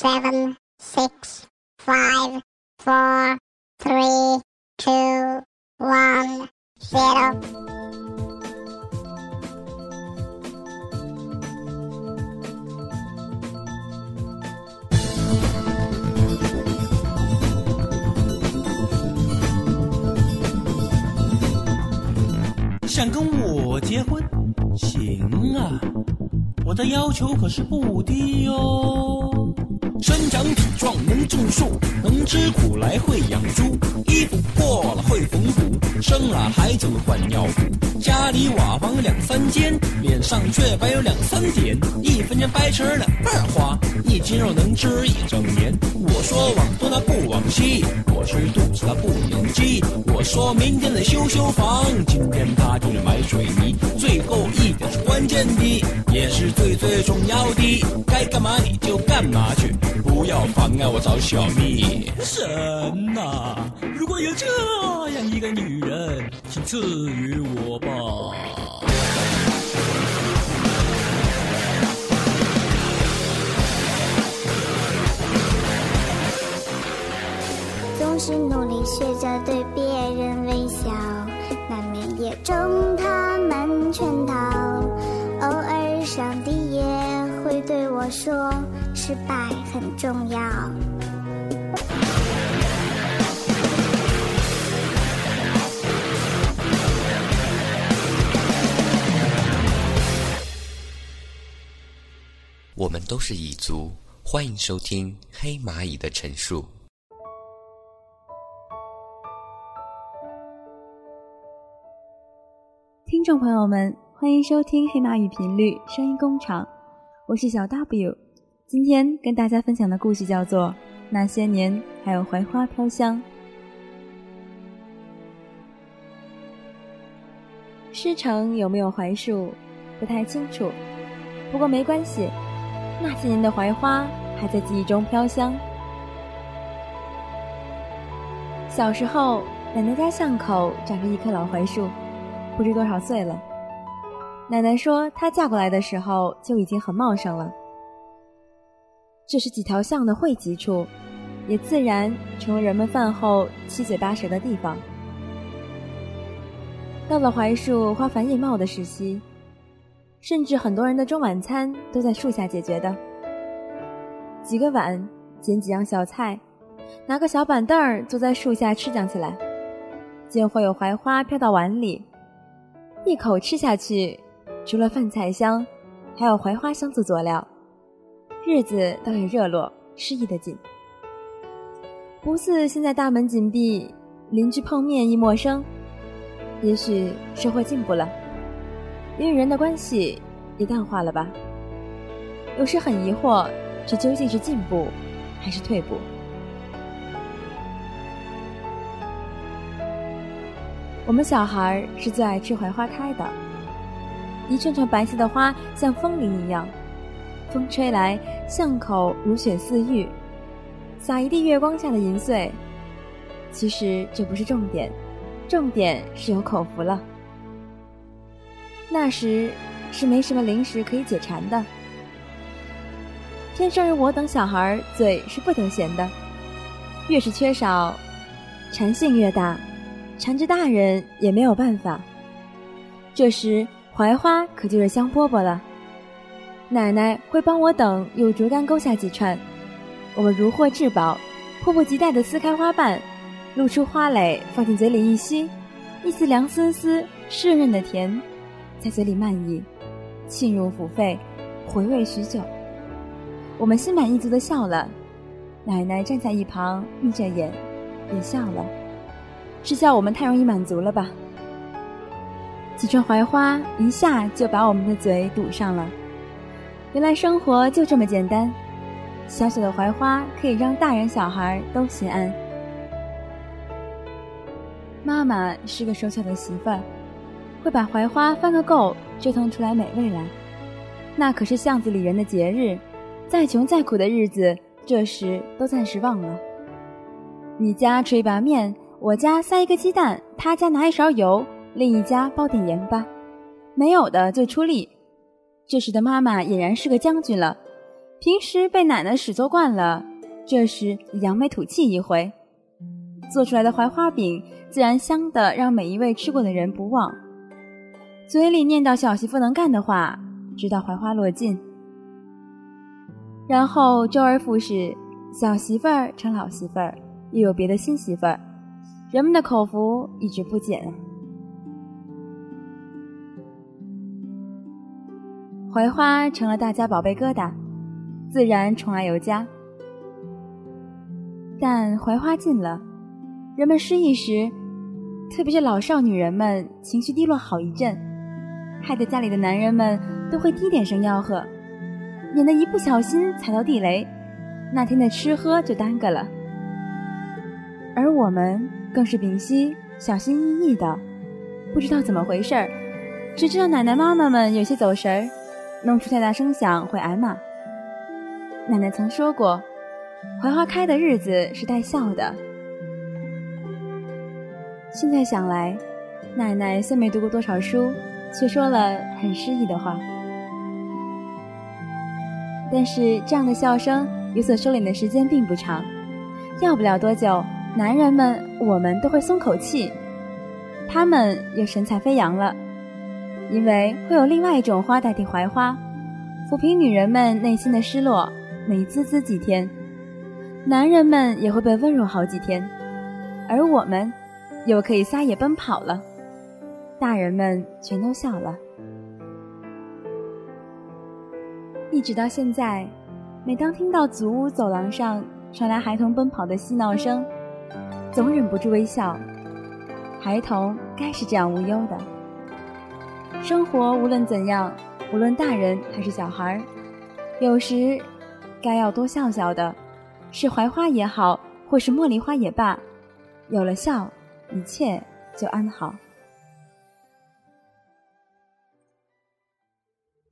seven, six, five, four, three, two, one, zero. 想跟我结婚？行啊，我的要求可是不低哟。身强体壮能种树，能吃苦来会养猪，衣服破了会缝补，生了孩子换尿布，家里瓦房两三间，脸上雀斑有两三点，一分钱掰成两半花，一斤肉能吃一整年。我说往东他不往西，我吃肚子他不眼鸡。我说明天得修修房，今天他就是买水泥。最后一点是关键的，也是最最重要的，该干嘛你就干嘛去。不要妨碍我找小蜜。神呐，如果有这样一个女人，请赐予我吧。是努力学着对别人微笑，难免也中他们圈套。偶尔上帝也会对我说。失败很重要。我们都是蚁族，欢迎收听黑蚂蚁的陈述。众朋友们，欢迎收听黑马与频率声音工厂，我是小 W。今天跟大家分享的故事叫做《那些年还有槐花飘香》。狮城有没有槐树，不太清楚，不过没关系，那些年的槐花还在记忆中飘香。小时候，奶奶家巷口长着一棵老槐树，不知多少岁了。奶奶说，她嫁过来的时候就已经很茂盛了。这是几条巷的汇集处，也自然成为人们饭后七嘴八舌的地方。到了槐树花繁叶茂的时期，甚至很多人的中晚餐都在树下解决的。几个碗，捡几样小菜，拿个小板凳儿坐在树下吃讲起来，就会有槐花飘到碗里，一口吃下去，除了饭菜香，还有槐花香做佐料。日子倒也热络，诗意的紧，不似现在大门紧闭，邻居碰面亦陌生。也许社会进步了，人与人的关系也淡化了吧？有时很疑惑，这究竟是进步还是退步？我们小孩是最爱吃槐花开的，一串串白色的花像风铃一样。风吹来，巷口如雪似玉，洒一地月光下的银穗。其实这不是重点，重点是有口福了。那时是没什么零食可以解馋的，天生我等小孩嘴是不得闲的，越是缺少，馋性越大，缠着大人也没有办法。这时槐花可就是香饽饽了。奶奶会帮我等用竹竿勾下几串，我们如获至宝，迫不及待地撕开花瓣，露出花蕾，放进嘴里一吸，一丝凉丝丝、湿润的甜，在嘴里漫溢，沁入腹肺，回味许久。我们心满意足地笑了，奶奶站在一旁眯着眼，也笑了，是笑我们太容易满足了吧？几串槐花一下就把我们的嘴堵上了。原来生活就这么简单，小小的槐花可以让大人小孩都心安。妈妈是个手巧的媳妇儿，会把槐花翻个够，折腾出来美味来。那可是巷子里人的节日，再穷再苦的日子，这时都暂时忘了。你家吃一把面，我家塞一个鸡蛋，他家拿一勺油，另一家包点盐巴，没有的就出力。这时的妈妈俨然是个将军了，平时被奶奶使作惯了，这时扬眉吐气一回，做出来的槐花饼自然香的让每一位吃过的人不忘，嘴里念叨小媳妇能干的话，直到槐花落尽。然后周而复始，小媳妇儿成老媳妇儿，又有别的新媳妇儿，人们的口福一直不减。槐花成了大家宝贝疙瘩，自然宠爱有加。但槐花尽了，人们失意时，特别是老少女人们情绪低落好一阵，害得家里的男人们都会低点声吆喝。免得一不小心踩到地雷，那天的吃喝就耽搁了。而我们更是屏息，小心翼翼的，不知道怎么回事儿，只知道奶奶妈妈们有些走神儿，弄出太大声响会挨骂。奶奶曾说过，槐花开的日子是带笑的。现在想来，奶奶虽没读过多少书，却说了很诗意的话。但是这样的笑声有所收敛的时间并不长，要不了多久，男人们我们都会松口气，他们又神采飞扬了，因为会有另外一种花代替槐花，抚平女人们内心的失落，美滋滋几天，男人们也会被温柔好几天，而我们又可以撒野奔跑了，大人们全都笑了。一直到现在，每当听到祖屋走廊上传来孩童奔跑的嬉闹声，总忍不住微笑。孩童该是这样无忧的。生活无论怎样，无论大人还是小孩，有时该要多笑笑的，是槐花也好，或是茉莉花也罢，有了笑，一切就安好。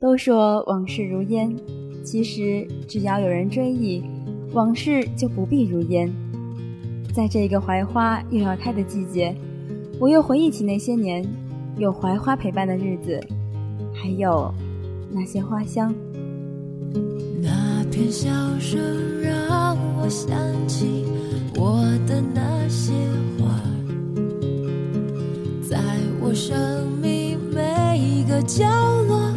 都说往事如烟，其实只要有人追忆，往事就不必如烟。在这个槐花又要开的季节，我又回忆起那些年有槐花陪伴的日子，还有那些花香。那片笑声让我想起我的那些花，在我生命每一个角落。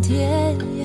天涯。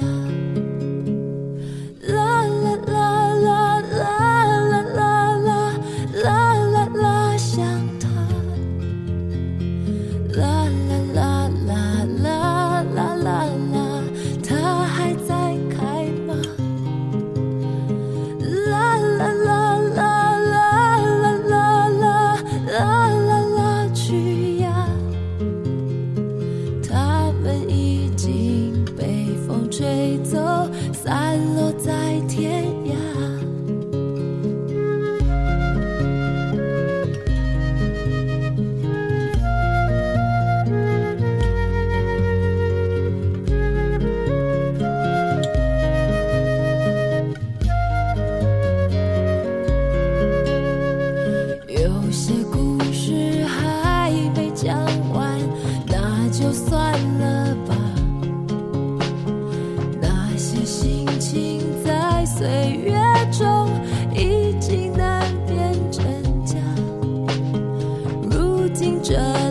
听着。